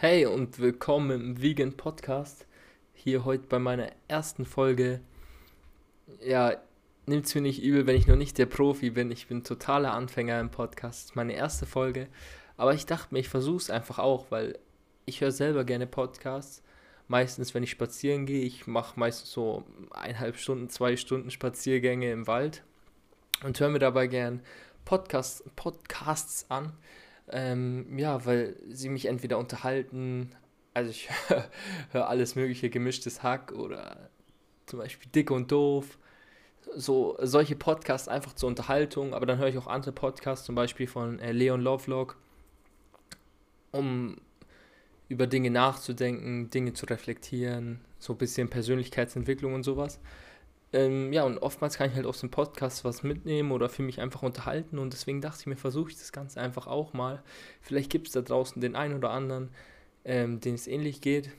Hey und willkommen im Vegan Podcast. Hier heute bei meiner ersten Folge. Ja, nimmt es mir nicht übel, wenn ich noch nicht der Profi bin. Ich bin totaler Anfänger im Podcast. Meine erste Folge. Aber ich dachte mir, ich versuche es einfach auch, weil ich höre selber gerne Podcasts. Meistens, wenn ich spazieren gehe, ich mache meistens so eineinhalb Stunden, zwei Stunden Spaziergänge im Wald und höre mir dabei gern Podcasts, Podcasts an ähm, ja, weil sie mich entweder unterhalten, also ich höre alles mögliche, gemischtes Hack oder zum Beispiel Dick und Doof, so solche Podcasts einfach zur Unterhaltung, aber dann höre ich auch andere Podcasts, zum Beispiel von äh, Leon Lovelock, um über Dinge nachzudenken, Dinge zu reflektieren, so ein bisschen Persönlichkeitsentwicklung und sowas. Ähm, ja, und oftmals kann ich halt aus dem Podcast was mitnehmen oder für mich einfach unterhalten und deswegen dachte ich mir, versuche ich das Ganze einfach auch mal. Vielleicht gibt es da draußen den einen oder anderen, ähm, dem es ähnlich geht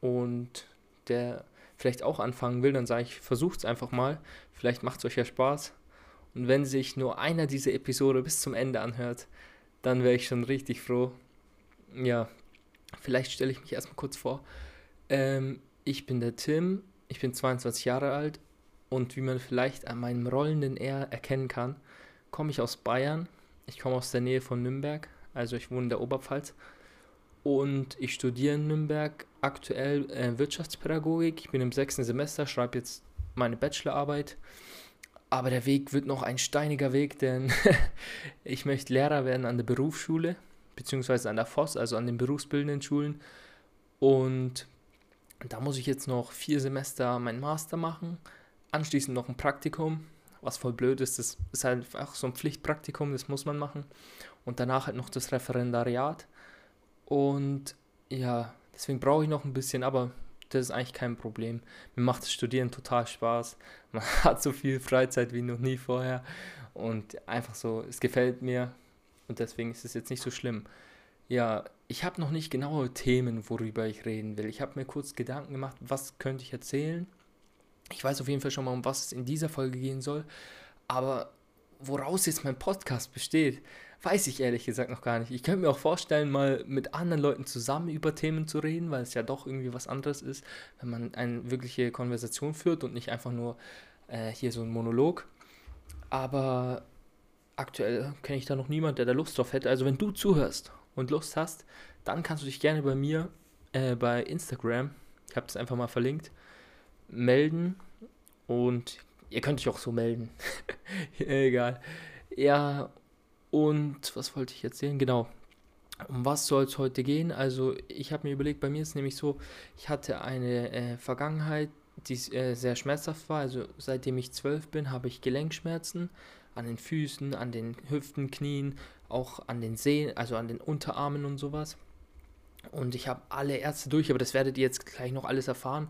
und der vielleicht auch anfangen will, dann sage ich, versucht es einfach mal. Vielleicht macht es euch ja Spaß. Und wenn sich nur einer dieser Episode bis zum Ende anhört, dann wäre ich schon richtig froh. Ja, vielleicht stelle ich mich erstmal kurz vor. Ähm, ich bin der Tim, ich bin 22 Jahre alt und wie man vielleicht an meinem rollenden R erkennen kann, komme ich aus Bayern. Ich komme aus der Nähe von Nürnberg, also ich wohne in der Oberpfalz. Und ich studiere in Nürnberg aktuell äh, Wirtschaftspädagogik. Ich bin im sechsten Semester, schreibe jetzt meine Bachelorarbeit. Aber der Weg wird noch ein steiniger Weg, denn ich möchte Lehrer werden an der Berufsschule, beziehungsweise an der FOS, also an den berufsbildenden Schulen. Und da muss ich jetzt noch vier Semester meinen Master machen, anschließend noch ein Praktikum, was voll blöd ist. Das ist halt einfach so ein Pflichtpraktikum, das muss man machen. Und danach halt noch das Referendariat. Und ja, deswegen brauche ich noch ein bisschen, aber das ist eigentlich kein Problem. Mir macht das Studieren total Spaß. Man hat so viel Freizeit wie noch nie vorher. Und einfach so, es gefällt mir. Und deswegen ist es jetzt nicht so schlimm. Ja, ich habe noch nicht genaue Themen, worüber ich reden will. Ich habe mir kurz Gedanken gemacht, was könnte ich erzählen. Ich weiß auf jeden Fall schon mal, um was es in dieser Folge gehen soll. Aber woraus jetzt mein Podcast besteht, weiß ich ehrlich gesagt noch gar nicht. Ich könnte mir auch vorstellen, mal mit anderen Leuten zusammen über Themen zu reden, weil es ja doch irgendwie was anderes ist, wenn man eine wirkliche Konversation führt und nicht einfach nur äh, hier so ein Monolog. Aber aktuell kenne ich da noch niemanden, der da Lust drauf hätte. Also wenn du zuhörst und Lust hast, dann kannst du dich gerne bei mir äh, bei Instagram, ich habe das einfach mal verlinkt, melden und ihr könnt euch auch so melden. Egal. Ja, und was wollte ich erzählen? Genau. Um was soll es heute gehen? Also ich habe mir überlegt, bei mir ist nämlich so, ich hatte eine äh, Vergangenheit, die äh, sehr schmerzhaft war. Also seitdem ich zwölf bin, habe ich Gelenkschmerzen an den Füßen, an den Hüften, Knien, auch an den Sehnen, also an den Unterarmen und sowas. Und ich habe alle Ärzte durch, aber das werdet ihr jetzt gleich noch alles erfahren.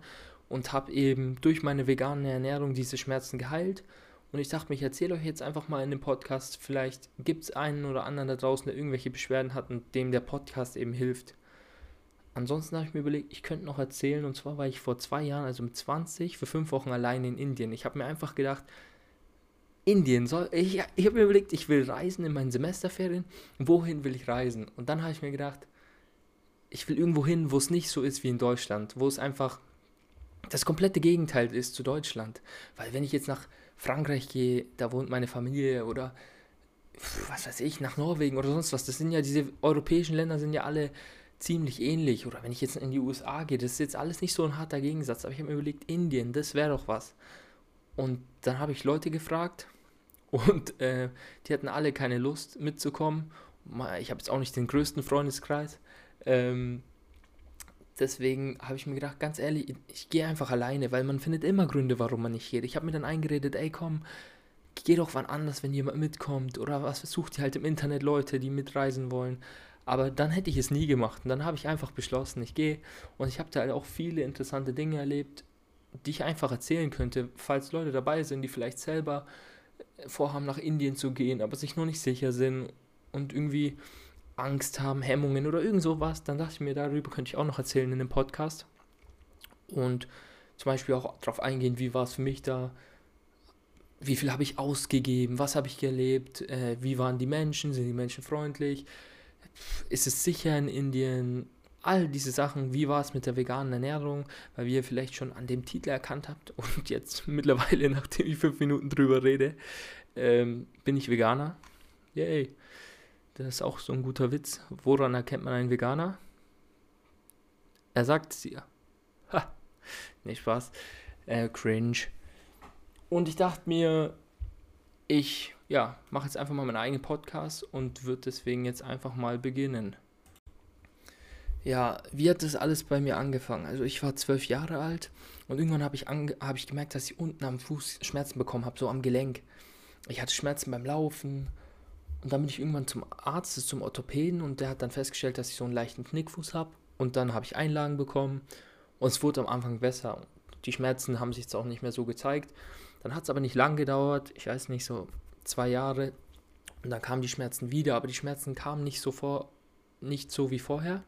Und habe eben durch meine vegane Ernährung diese Schmerzen geheilt. Und ich dachte mir, ich erzähle euch jetzt einfach mal in dem Podcast, vielleicht gibt es einen oder anderen da draußen, der irgendwelche Beschwerden hat und dem der Podcast eben hilft. Ansonsten habe ich mir überlegt, ich könnte noch erzählen, und zwar war ich vor zwei Jahren, also mit 20, für fünf Wochen allein in Indien. Ich habe mir einfach gedacht, Indien soll. Ich, ich habe mir überlegt, ich will reisen in meinen Semesterferien. Wohin will ich reisen? Und dann habe ich mir gedacht, ich will irgendwo hin, wo es nicht so ist wie in Deutschland, wo es einfach das komplette Gegenteil ist zu Deutschland. Weil wenn ich jetzt nach Frankreich gehe, da wohnt meine Familie oder was weiß ich, nach Norwegen oder sonst was, das sind ja diese europäischen Länder sind ja alle ziemlich ähnlich. Oder wenn ich jetzt in die USA gehe, das ist jetzt alles nicht so ein harter Gegensatz. Aber ich habe mir überlegt, Indien, das wäre doch was. Und dann habe ich Leute gefragt und äh, die hatten alle keine Lust mitzukommen. Ich habe jetzt auch nicht den größten Freundeskreis. Ähm, deswegen habe ich mir gedacht, ganz ehrlich, ich gehe einfach alleine, weil man findet immer Gründe, warum man nicht geht. Ich habe mir dann eingeredet, ey komm, geh doch wann anders, wenn jemand mitkommt. Oder was sucht ihr halt im Internet Leute, die mitreisen wollen. Aber dann hätte ich es nie gemacht. Und dann habe ich einfach beschlossen, ich gehe. Und ich habe da halt auch viele interessante Dinge erlebt die ich einfach erzählen könnte, falls Leute dabei sind, die vielleicht selber vorhaben, nach Indien zu gehen, aber sich noch nicht sicher sind und irgendwie Angst haben, Hemmungen oder irgend sowas, dann dachte ich mir, darüber könnte ich auch noch erzählen in dem Podcast. Und zum Beispiel auch darauf eingehen, wie war es für mich da, wie viel habe ich ausgegeben, was habe ich erlebt, äh, wie waren die Menschen, sind die Menschen freundlich, ist es sicher in Indien? All diese Sachen, wie war es mit der veganen Ernährung, weil wie ihr vielleicht schon an dem Titel erkannt habt und jetzt mittlerweile, nachdem ich fünf Minuten drüber rede, ähm, bin ich Veganer. Yay. Das ist auch so ein guter Witz. Woran erkennt man einen Veganer? Er sagt es dir. Ha. Nee, Spaß. Äh, cringe. Und ich dachte mir, ich ja, mache jetzt einfach mal meinen eigenen Podcast und würde deswegen jetzt einfach mal beginnen. Ja, wie hat das alles bei mir angefangen? Also ich war zwölf Jahre alt und irgendwann habe ich, hab ich gemerkt, dass ich unten am Fuß Schmerzen bekommen habe, so am Gelenk. Ich hatte Schmerzen beim Laufen und dann bin ich irgendwann zum Arzt, zum Orthopäden und der hat dann festgestellt, dass ich so einen leichten Knickfuß habe und dann habe ich Einlagen bekommen und es wurde am Anfang besser. Die Schmerzen haben sich jetzt auch nicht mehr so gezeigt dann hat es aber nicht lang gedauert, ich weiß nicht, so zwei Jahre. Und dann kamen die Schmerzen wieder, aber die Schmerzen kamen nicht so vor, nicht so wie vorher,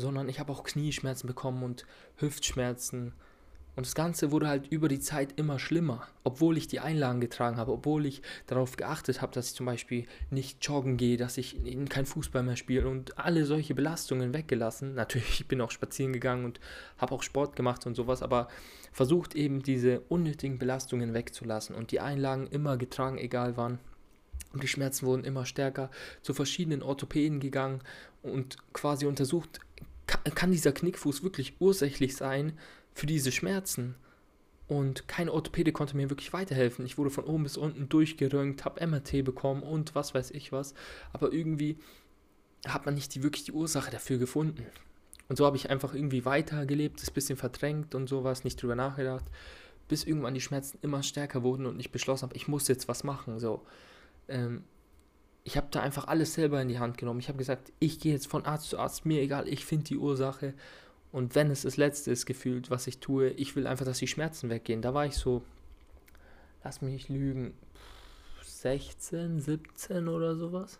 sondern ich habe auch Knieschmerzen bekommen und Hüftschmerzen und das Ganze wurde halt über die Zeit immer schlimmer, obwohl ich die Einlagen getragen habe, obwohl ich darauf geachtet habe, dass ich zum Beispiel nicht joggen gehe, dass ich kein Fußball mehr spiele und alle solche Belastungen weggelassen. Natürlich, ich bin auch spazieren gegangen und habe auch Sport gemacht und sowas, aber versucht eben diese unnötigen Belastungen wegzulassen und die Einlagen immer getragen, egal wann. Und die Schmerzen wurden immer stärker, zu verschiedenen Orthopäden gegangen und quasi untersucht, kann dieser Knickfuß wirklich ursächlich sein für diese Schmerzen. Und kein Orthopäde konnte mir wirklich weiterhelfen. Ich wurde von oben bis unten durchgerönt, habe MRT bekommen und was weiß ich was. Aber irgendwie hat man nicht die, wirklich die Ursache dafür gefunden. Und so habe ich einfach irgendwie weitergelebt, das bisschen verdrängt und sowas, nicht drüber nachgedacht, bis irgendwann die Schmerzen immer stärker wurden und ich beschlossen habe, ich muss jetzt was machen. So, ähm, ich habe da einfach alles selber in die Hand genommen. Ich habe gesagt, ich gehe jetzt von Arzt zu Arzt, mir egal, ich finde die Ursache und wenn es das Letzte ist, gefühlt, was ich tue, ich will einfach, dass die Schmerzen weggehen. Da war ich so, lass mich nicht lügen, 16, 17 oder sowas.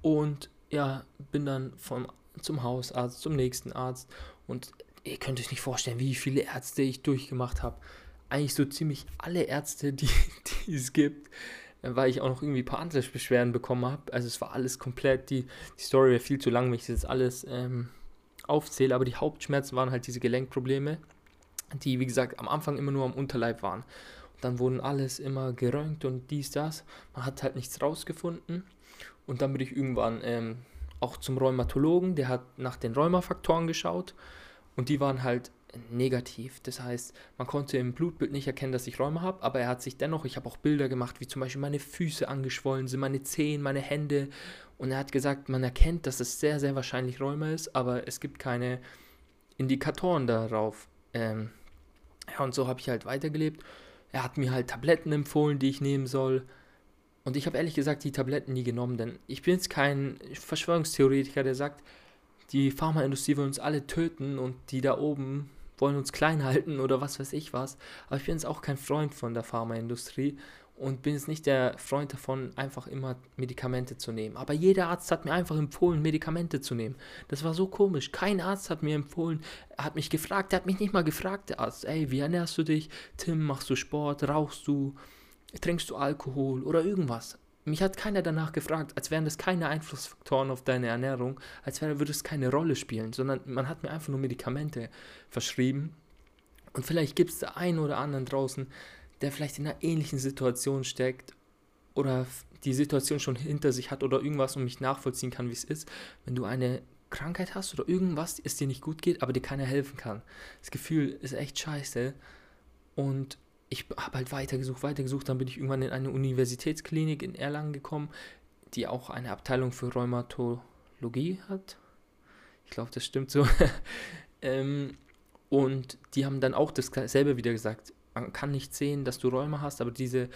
Und ja, bin dann vom, zum Hausarzt, zum nächsten Arzt. Und ihr könnt euch nicht vorstellen, wie viele Ärzte ich durchgemacht habe. Eigentlich so ziemlich alle Ärzte, die, die es gibt weil ich auch noch irgendwie ein paar andere Beschwerden bekommen habe. Also es war alles komplett, die, die Story wäre viel zu lang, wenn ich das jetzt alles ähm, aufzähle, aber die Hauptschmerzen waren halt diese Gelenkprobleme, die wie gesagt am Anfang immer nur am Unterleib waren. Und dann wurden alles immer geröntgt und dies, das. Man hat halt nichts rausgefunden. Und dann bin ich irgendwann ähm, auch zum Rheumatologen, der hat nach den Rheumafaktoren geschaut und die waren halt negativ. Das heißt, man konnte im Blutbild nicht erkennen, dass ich Rheuma habe, aber er hat sich dennoch, ich habe auch Bilder gemacht, wie zum Beispiel meine Füße angeschwollen sind, meine Zehen, meine Hände. Und er hat gesagt, man erkennt, dass es sehr, sehr wahrscheinlich Rheuma ist, aber es gibt keine Indikatoren darauf. Ähm, ja, und so habe ich halt weitergelebt. Er hat mir halt Tabletten empfohlen, die ich nehmen soll. Und ich habe ehrlich gesagt die Tabletten nie genommen, denn ich bin jetzt kein Verschwörungstheoretiker, der sagt, die Pharmaindustrie will uns alle töten und die da oben wollen uns klein halten oder was weiß ich was. Aber ich bin jetzt auch kein Freund von der Pharmaindustrie und bin jetzt nicht der Freund davon, einfach immer Medikamente zu nehmen. Aber jeder Arzt hat mir einfach empfohlen, Medikamente zu nehmen. Das war so komisch. Kein Arzt hat mir empfohlen, hat mich gefragt, der hat mich nicht mal gefragt, der Arzt, ey, wie ernährst du dich? Tim, machst du Sport? Rauchst du? Trinkst du Alkohol oder irgendwas? Mich hat keiner danach gefragt, als wären das keine Einflussfaktoren auf deine Ernährung, als würde es keine Rolle spielen, sondern man hat mir einfach nur Medikamente verschrieben. Und vielleicht gibt es da einen oder anderen draußen, der vielleicht in einer ähnlichen Situation steckt oder die Situation schon hinter sich hat oder irgendwas und mich nachvollziehen kann, wie es ist, wenn du eine Krankheit hast oder irgendwas, es dir nicht gut geht, aber dir keiner helfen kann. Das Gefühl ist echt scheiße. Und ich habe halt weitergesucht, weitergesucht. Dann bin ich irgendwann in eine Universitätsklinik in Erlangen gekommen, die auch eine Abteilung für Rheumatologie hat. Ich glaube, das stimmt so. ähm, und die haben dann auch dasselbe wieder gesagt. Man kann nicht sehen, dass du Rheuma hast, aber diese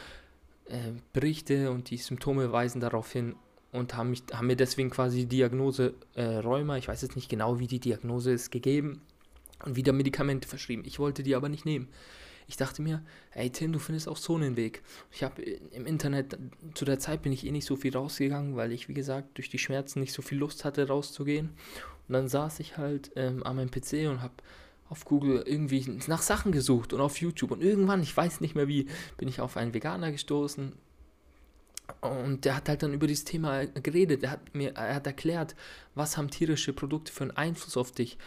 äh, Berichte und die Symptome weisen darauf hin und haben, mich, haben mir deswegen quasi die Diagnose äh, Rheuma, ich weiß jetzt nicht genau, wie die Diagnose ist, gegeben und wieder Medikamente verschrieben. Ich wollte die aber nicht nehmen ich dachte mir, ey Tim, du findest auch so einen Weg. Ich habe im Internet, zu der Zeit bin ich eh nicht so viel rausgegangen, weil ich, wie gesagt, durch die Schmerzen nicht so viel Lust hatte, rauszugehen. Und dann saß ich halt ähm, an meinem PC und habe auf Google irgendwie nach Sachen gesucht und auf YouTube. Und irgendwann, ich weiß nicht mehr wie, bin ich auf einen Veganer gestoßen. Und der hat halt dann über dieses Thema geredet. Er hat mir, er hat erklärt, was haben tierische Produkte für einen Einfluss auf dich?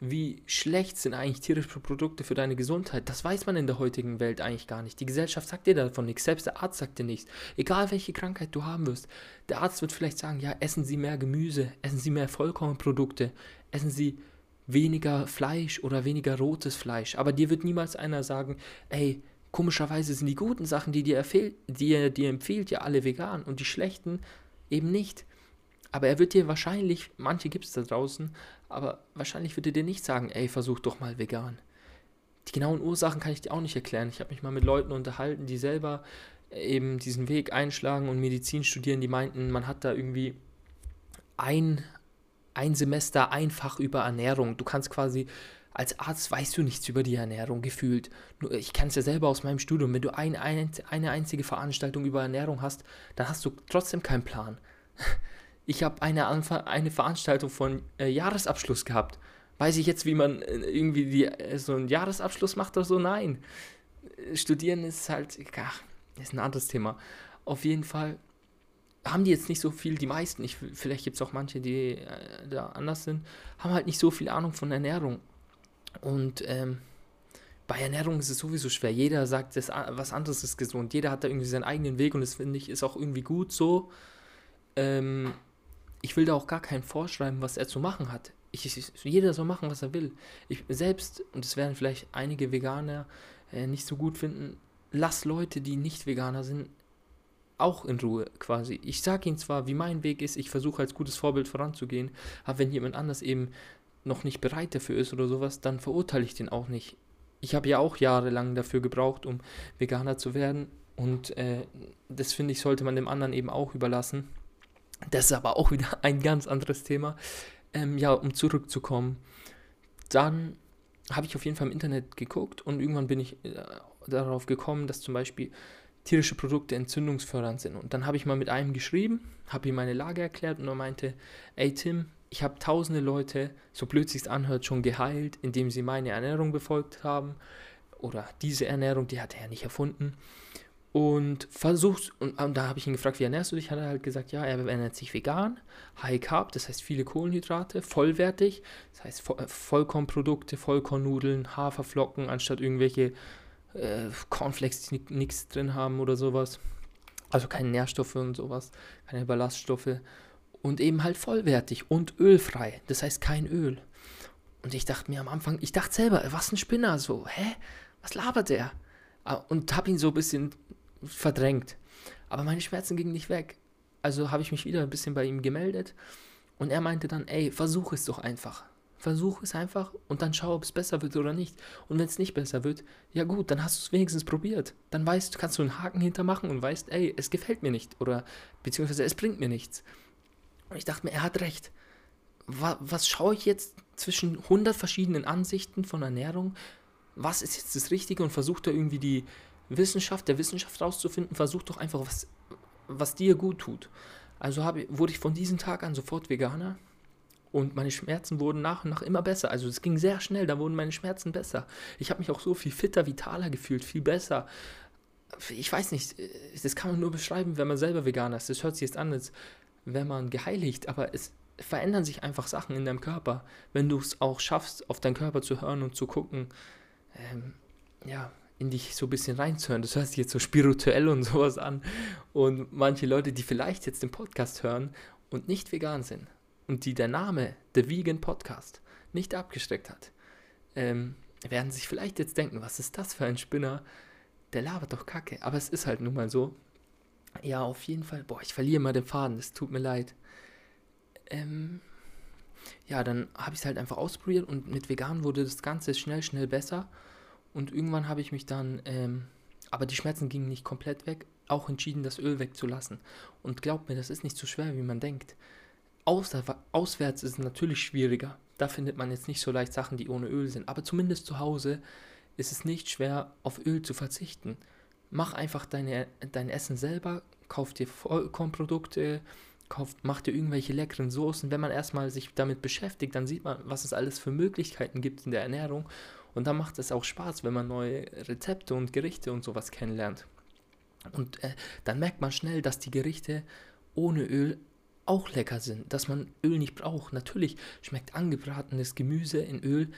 Wie schlecht sind eigentlich tierische Produkte für deine Gesundheit? Das weiß man in der heutigen Welt eigentlich gar nicht. Die Gesellschaft sagt dir davon nichts, selbst der Arzt sagt dir nichts. Egal welche Krankheit du haben wirst, der Arzt wird vielleicht sagen, ja, essen Sie mehr Gemüse, essen Sie mehr Vollkornprodukte, essen Sie weniger Fleisch oder weniger rotes Fleisch. Aber dir wird niemals einer sagen, ey, komischerweise sind die guten Sachen, die dir, die dir empfiehlt, ja alle vegan und die schlechten eben nicht. Aber er wird dir wahrscheinlich, manche gibt es da draußen, aber wahrscheinlich wird er dir nicht sagen, ey, versuch doch mal vegan. Die genauen Ursachen kann ich dir auch nicht erklären. Ich habe mich mal mit Leuten unterhalten, die selber eben diesen Weg einschlagen und Medizin studieren, die meinten, man hat da irgendwie ein, ein Semester einfach über Ernährung. Du kannst quasi als Arzt weißt du nichts über die Ernährung gefühlt. Ich kenne es ja selber aus meinem Studium. Wenn du ein, ein, eine einzige Veranstaltung über Ernährung hast, dann hast du trotzdem keinen Plan. Ich habe eine, eine Veranstaltung von äh, Jahresabschluss gehabt. Weiß ich jetzt, wie man äh, irgendwie die, äh, so einen Jahresabschluss macht oder so? Nein. Studieren ist halt, ach, ist ein anderes Thema. Auf jeden Fall haben die jetzt nicht so viel, die meisten, ich, vielleicht gibt es auch manche, die äh, da anders sind, haben halt nicht so viel Ahnung von Ernährung. Und ähm, bei Ernährung ist es sowieso schwer. Jeder sagt, das, was anderes ist gesund. Jeder hat da irgendwie seinen eigenen Weg und das finde ich ist auch irgendwie gut so. Ähm, ich will da auch gar keinen vorschreiben, was er zu machen hat. Ich, ich, jeder soll machen, was er will. Ich selbst, und das werden vielleicht einige Veganer äh, nicht so gut finden, lass Leute, die nicht Veganer sind, auch in Ruhe quasi. Ich sage ihnen zwar, wie mein Weg ist, ich versuche als gutes Vorbild voranzugehen, aber wenn jemand anders eben noch nicht bereit dafür ist oder sowas, dann verurteile ich den auch nicht. Ich habe ja auch jahrelang dafür gebraucht, um Veganer zu werden und äh, das finde ich, sollte man dem anderen eben auch überlassen. Das ist aber auch wieder ein ganz anderes Thema. Ähm, ja, um zurückzukommen, dann habe ich auf jeden Fall im Internet geguckt und irgendwann bin ich äh, darauf gekommen, dass zum Beispiel tierische Produkte entzündungsfördernd sind. Und dann habe ich mal mit einem geschrieben, habe ihm meine Lage erklärt und er meinte, ey Tim, ich habe tausende Leute, so blöd sich anhört, schon geheilt, indem sie meine Ernährung befolgt haben. Oder diese Ernährung, die hat er ja nicht erfunden. Und versucht, und, und da habe ich ihn gefragt, wie ernährst du dich? Hat er halt gesagt, ja, er ernährt sich vegan, High Carb, das heißt viele Kohlenhydrate, vollwertig, das heißt äh, Vollkornprodukte, Vollkornnudeln, Haferflocken, anstatt irgendwelche äh, Cornflakes, die nichts drin haben oder sowas. Also keine Nährstoffe und sowas, keine Ballaststoffe und eben halt vollwertig und ölfrei. Das heißt kein Öl. Und ich dachte mir am Anfang, ich dachte selber, was ein Spinner, so, hä? Was labert der? Ah, und habe ihn so ein bisschen verdrängt. Aber meine Schmerzen gingen nicht weg. Also habe ich mich wieder ein bisschen bei ihm gemeldet und er meinte dann, ey, versuch es doch einfach. Versuch es einfach und dann schau, ob es besser wird oder nicht. Und wenn es nicht besser wird, ja gut, dann hast du es wenigstens probiert. Dann weißt, kannst du einen Haken hintermachen und weißt, ey, es gefällt mir nicht oder beziehungsweise es bringt mir nichts. Und ich dachte mir, er hat recht. Was, schaue ich jetzt zwischen 100 verschiedenen Ansichten von Ernährung? Was ist jetzt das Richtige? Und versucht da irgendwie die Wissenschaft, der Wissenschaft rauszufinden. Versucht doch einfach, was, was dir gut tut. Also habe, wurde ich von diesem Tag an sofort Veganer. Und meine Schmerzen wurden nach und nach immer besser. Also es ging sehr schnell, da wurden meine Schmerzen besser. Ich habe mich auch so viel fitter, vitaler gefühlt, viel besser. Ich weiß nicht, das kann man nur beschreiben, wenn man selber Veganer ist. Das hört sich jetzt an, als wenn man geheiligt, aber es verändern sich einfach Sachen in deinem Körper, wenn du es auch schaffst, auf deinen Körper zu hören und zu gucken, ähm, ja, in dich so ein bisschen reinzuhören. Das hört sich jetzt so spirituell und sowas an. Und manche Leute, die vielleicht jetzt den Podcast hören und nicht vegan sind und die der Name The Vegan Podcast nicht abgesteckt hat, ähm, werden sich vielleicht jetzt denken, was ist das für ein Spinner? Der labert doch Kacke. Aber es ist halt nun mal so. Ja, auf jeden Fall. Boah, ich verliere mal den Faden, es tut mir leid. Ähm, ja, dann habe ich es halt einfach ausprobiert und mit vegan wurde das Ganze schnell, schnell besser. Und irgendwann habe ich mich dann, ähm, aber die Schmerzen gingen nicht komplett weg, auch entschieden, das Öl wegzulassen. Und glaubt mir, das ist nicht so schwer, wie man denkt. Außer, auswärts ist es natürlich schwieriger. Da findet man jetzt nicht so leicht Sachen, die ohne Öl sind. Aber zumindest zu Hause ist es nicht schwer, auf Öl zu verzichten mach einfach deine, dein Essen selber, kauf dir Vollkornprodukte, kauf, mach dir irgendwelche leckeren Soßen. Wenn man erstmal sich damit beschäftigt, dann sieht man, was es alles für Möglichkeiten gibt in der Ernährung. Und dann macht es auch Spaß, wenn man neue Rezepte und Gerichte und sowas kennenlernt. Und äh, dann merkt man schnell, dass die Gerichte ohne Öl auch lecker sind, dass man Öl nicht braucht. Natürlich schmeckt angebratenes Gemüse in Öl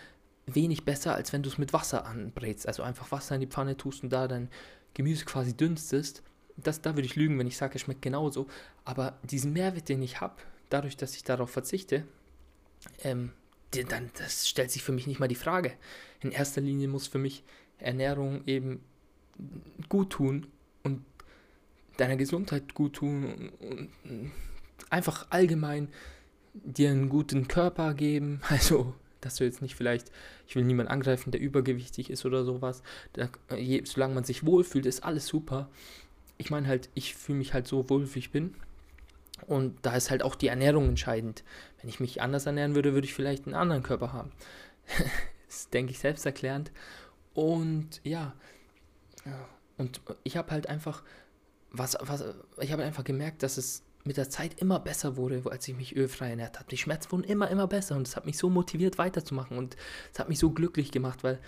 wenig besser, als wenn du es mit Wasser anbrätst. Also einfach Wasser in die Pfanne tust und da dein Gemüse quasi dünstest. Das, da würde ich lügen, wenn ich sage, es schmeckt genauso. Aber diesen Mehrwert, den ich habe, dadurch, dass ich darauf verzichte, ähm, dann das stellt sich für mich nicht mal die Frage. In erster Linie muss für mich Ernährung eben gut tun und deiner Gesundheit gut tun und, einfach allgemein dir einen guten Körper geben. Also, dass du jetzt nicht vielleicht, ich will niemanden angreifen, der übergewichtig ist oder sowas. Da, je, solange man sich wohlfühlt, ist alles super. Ich meine halt, ich fühle mich halt so wohl, wie ich bin. Und da ist halt auch die Ernährung entscheidend. Wenn ich mich anders ernähren würde, würde ich vielleicht einen anderen Körper haben. das denke ich selbsterklärend. Und ja, und ich habe halt einfach, was, was, ich habe einfach gemerkt, dass es mit der Zeit immer besser wurde, als ich mich ölfrei ernährt habe. Die Schmerzen wurden immer, immer besser und es hat mich so motiviert weiterzumachen und es hat mich so glücklich gemacht, weil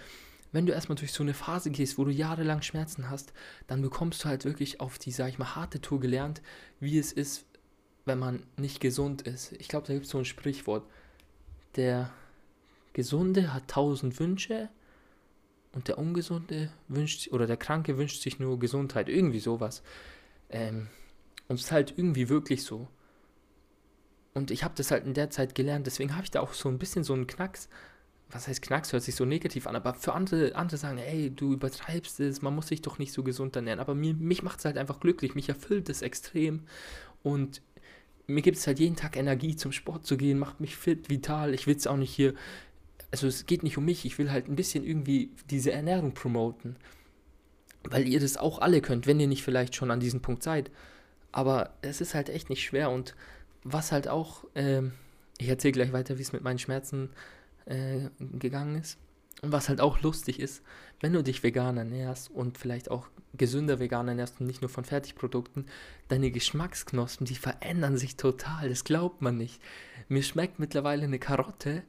wenn du erstmal durch so eine Phase gehst, wo du jahrelang Schmerzen hast, dann bekommst du halt wirklich auf die, sag ich mal, harte Tour gelernt, wie es ist, wenn man nicht gesund ist. Ich glaube, da gibt es so ein Sprichwort. Der Gesunde hat tausend Wünsche und der Ungesunde wünscht, oder der Kranke wünscht sich nur Gesundheit. Irgendwie sowas. Ähm, und es ist halt irgendwie wirklich so. Und ich habe das halt in der Zeit gelernt, deswegen habe ich da auch so ein bisschen so einen Knacks. Was heißt Knacks? Hört sich so negativ an, aber für andere, andere sagen, ey, du übertreibst es, man muss sich doch nicht so gesund ernähren. Aber mir, mich macht es halt einfach glücklich, mich erfüllt es extrem. Und mir gibt es halt jeden Tag Energie, zum Sport zu gehen, macht mich fit, vital. Ich will es auch nicht hier, also es geht nicht um mich, ich will halt ein bisschen irgendwie diese Ernährung promoten. Weil ihr das auch alle könnt, wenn ihr nicht vielleicht schon an diesem Punkt seid. Aber es ist halt echt nicht schwer und was halt auch, äh, ich erzähle gleich weiter, wie es mit meinen Schmerzen äh, gegangen ist. Und was halt auch lustig ist, wenn du dich vegan ernährst und vielleicht auch gesünder vegan ernährst und nicht nur von Fertigprodukten, deine Geschmacksknospen, die verändern sich total. Das glaubt man nicht. Mir schmeckt mittlerweile eine Karotte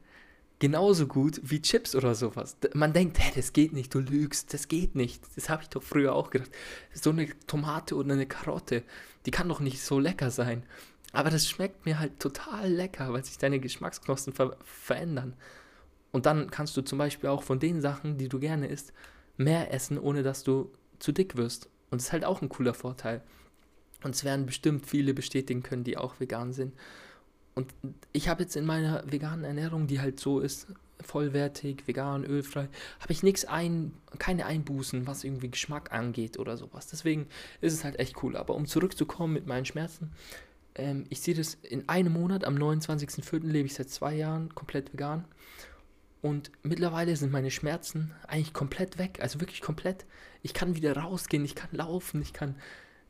genauso gut wie Chips oder sowas. Man denkt, hey, das geht nicht, du lügst, das geht nicht. Das habe ich doch früher auch gedacht. So eine Tomate oder eine Karotte, die kann doch nicht so lecker sein. Aber das schmeckt mir halt total lecker, weil sich deine Geschmacksknospen ver verändern. Und dann kannst du zum Beispiel auch von den Sachen, die du gerne isst, mehr essen, ohne dass du zu dick wirst. Und das ist halt auch ein cooler Vorteil. Und es werden bestimmt viele bestätigen können, die auch vegan sind. Und ich habe jetzt in meiner veganen Ernährung, die halt so ist, vollwertig, vegan, ölfrei, habe ich nichts ein, keine Einbußen, was irgendwie Geschmack angeht oder sowas. Deswegen ist es halt echt cool. Aber um zurückzukommen mit meinen Schmerzen, ähm, ich sehe das in einem Monat, am 29.04. lebe ich seit zwei Jahren komplett vegan. Und mittlerweile sind meine Schmerzen eigentlich komplett weg, also wirklich komplett. Ich kann wieder rausgehen, ich kann laufen, ich kann.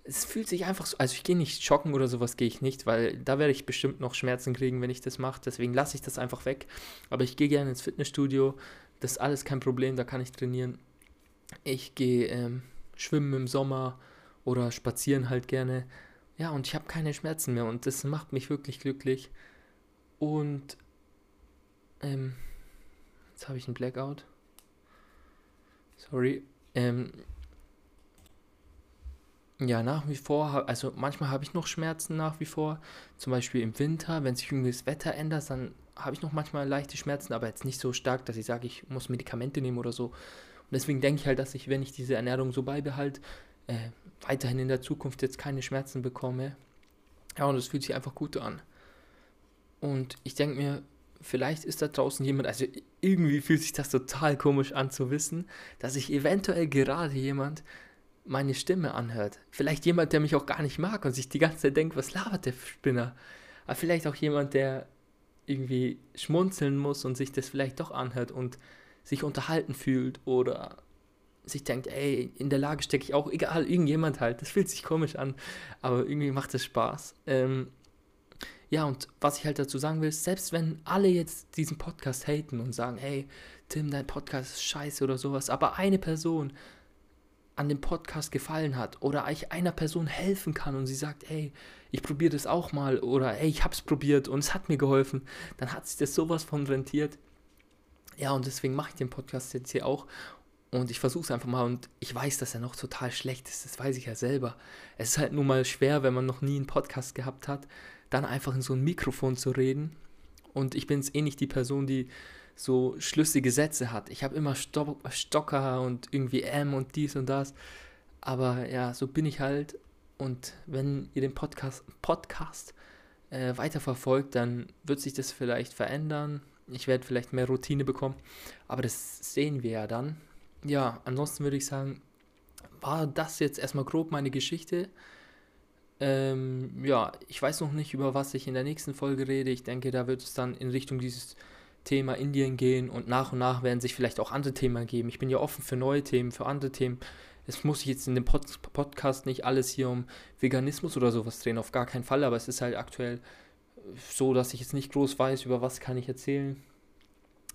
Es fühlt sich einfach so. Also ich gehe nicht joggen oder sowas gehe ich nicht, weil da werde ich bestimmt noch Schmerzen kriegen, wenn ich das mache. Deswegen lasse ich das einfach weg. Aber ich gehe gerne ins Fitnessstudio. Das ist alles kein Problem, da kann ich trainieren. Ich gehe ähm, schwimmen im Sommer oder spazieren halt gerne. Ja, und ich habe keine Schmerzen mehr und das macht mich wirklich glücklich. Und ähm, Jetzt habe ich einen Blackout. Sorry. Ähm, ja, nach wie vor, also manchmal habe ich noch Schmerzen nach wie vor. Zum Beispiel im Winter, wenn sich irgendwie das Wetter ändert, dann habe ich noch manchmal leichte Schmerzen, aber jetzt nicht so stark, dass ich sage, ich muss Medikamente nehmen oder so. Und deswegen denke ich halt, dass ich, wenn ich diese Ernährung so beibehalte, äh, weiterhin in der Zukunft jetzt keine Schmerzen bekomme. Ja, und es fühlt sich einfach gut an. Und ich denke mir, vielleicht ist da draußen jemand, also irgendwie fühlt sich das total komisch an zu wissen, dass sich eventuell gerade jemand meine Stimme anhört. Vielleicht jemand, der mich auch gar nicht mag und sich die ganze Zeit denkt, was labert der Spinner? Aber vielleicht auch jemand, der irgendwie schmunzeln muss und sich das vielleicht doch anhört und sich unterhalten fühlt oder sich denkt, ey, in der Lage stecke ich auch, egal, irgendjemand halt, das fühlt sich komisch an, aber irgendwie macht es Spaß. Ähm, ja, und was ich halt dazu sagen will, selbst wenn alle jetzt diesen Podcast haten und sagen, hey, Tim, dein Podcast ist scheiße oder sowas, aber eine Person an dem Podcast gefallen hat oder ich einer Person helfen kann und sie sagt, hey, ich probiere das auch mal oder hey, ich hab's probiert und es hat mir geholfen, dann hat sich das sowas von rentiert. Ja, und deswegen mache ich den Podcast jetzt hier auch Und ich versuche es einfach mal und ich weiß, dass er noch total schlecht ist, das weiß ich ja selber. Es ist halt nur mal schwer, wenn man noch nie einen Podcast gehabt hat, dann einfach in so ein Mikrofon zu reden. Und ich bin jetzt eh nicht die Person, die so schlüssige Sätze hat. Ich habe immer Sto Stocker und irgendwie M und dies und das. Aber ja, so bin ich halt. Und wenn ihr den Podcast, Podcast äh, weiterverfolgt, dann wird sich das vielleicht verändern. Ich werde vielleicht mehr Routine bekommen. Aber das sehen wir ja dann. Ja, ansonsten würde ich sagen, war das jetzt erstmal grob meine Geschichte. Ähm, ja, ich weiß noch nicht, über was ich in der nächsten Folge rede. Ich denke, da wird es dann in Richtung dieses Thema Indien gehen und nach und nach werden sich vielleicht auch andere Themen geben. Ich bin ja offen für neue Themen, für andere Themen. Es muss sich jetzt in dem Pod Podcast nicht alles hier um Veganismus oder sowas drehen, auf gar keinen Fall, aber es ist halt aktuell so, dass ich jetzt nicht groß weiß, über was kann ich erzählen.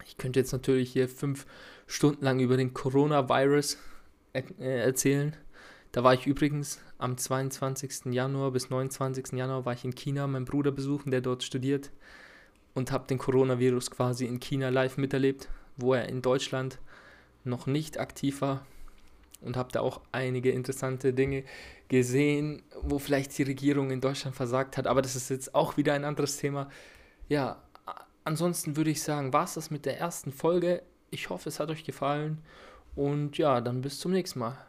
Ich könnte jetzt natürlich hier fünf Stunden lang über den Coronavirus er äh, erzählen. Da war ich übrigens am 22. Januar bis 29. Januar war ich in China meinen Bruder besuchen, der dort studiert und habe den Coronavirus quasi in China live miterlebt, wo er in Deutschland noch nicht aktiv war und habe da auch einige interessante Dinge gesehen, wo vielleicht die Regierung in Deutschland versagt hat, aber das ist jetzt auch wieder ein anderes Thema. Ja, ansonsten würde ich sagen, war es das mit der ersten Folge. Ich hoffe, es hat euch gefallen und ja, dann bis zum nächsten Mal.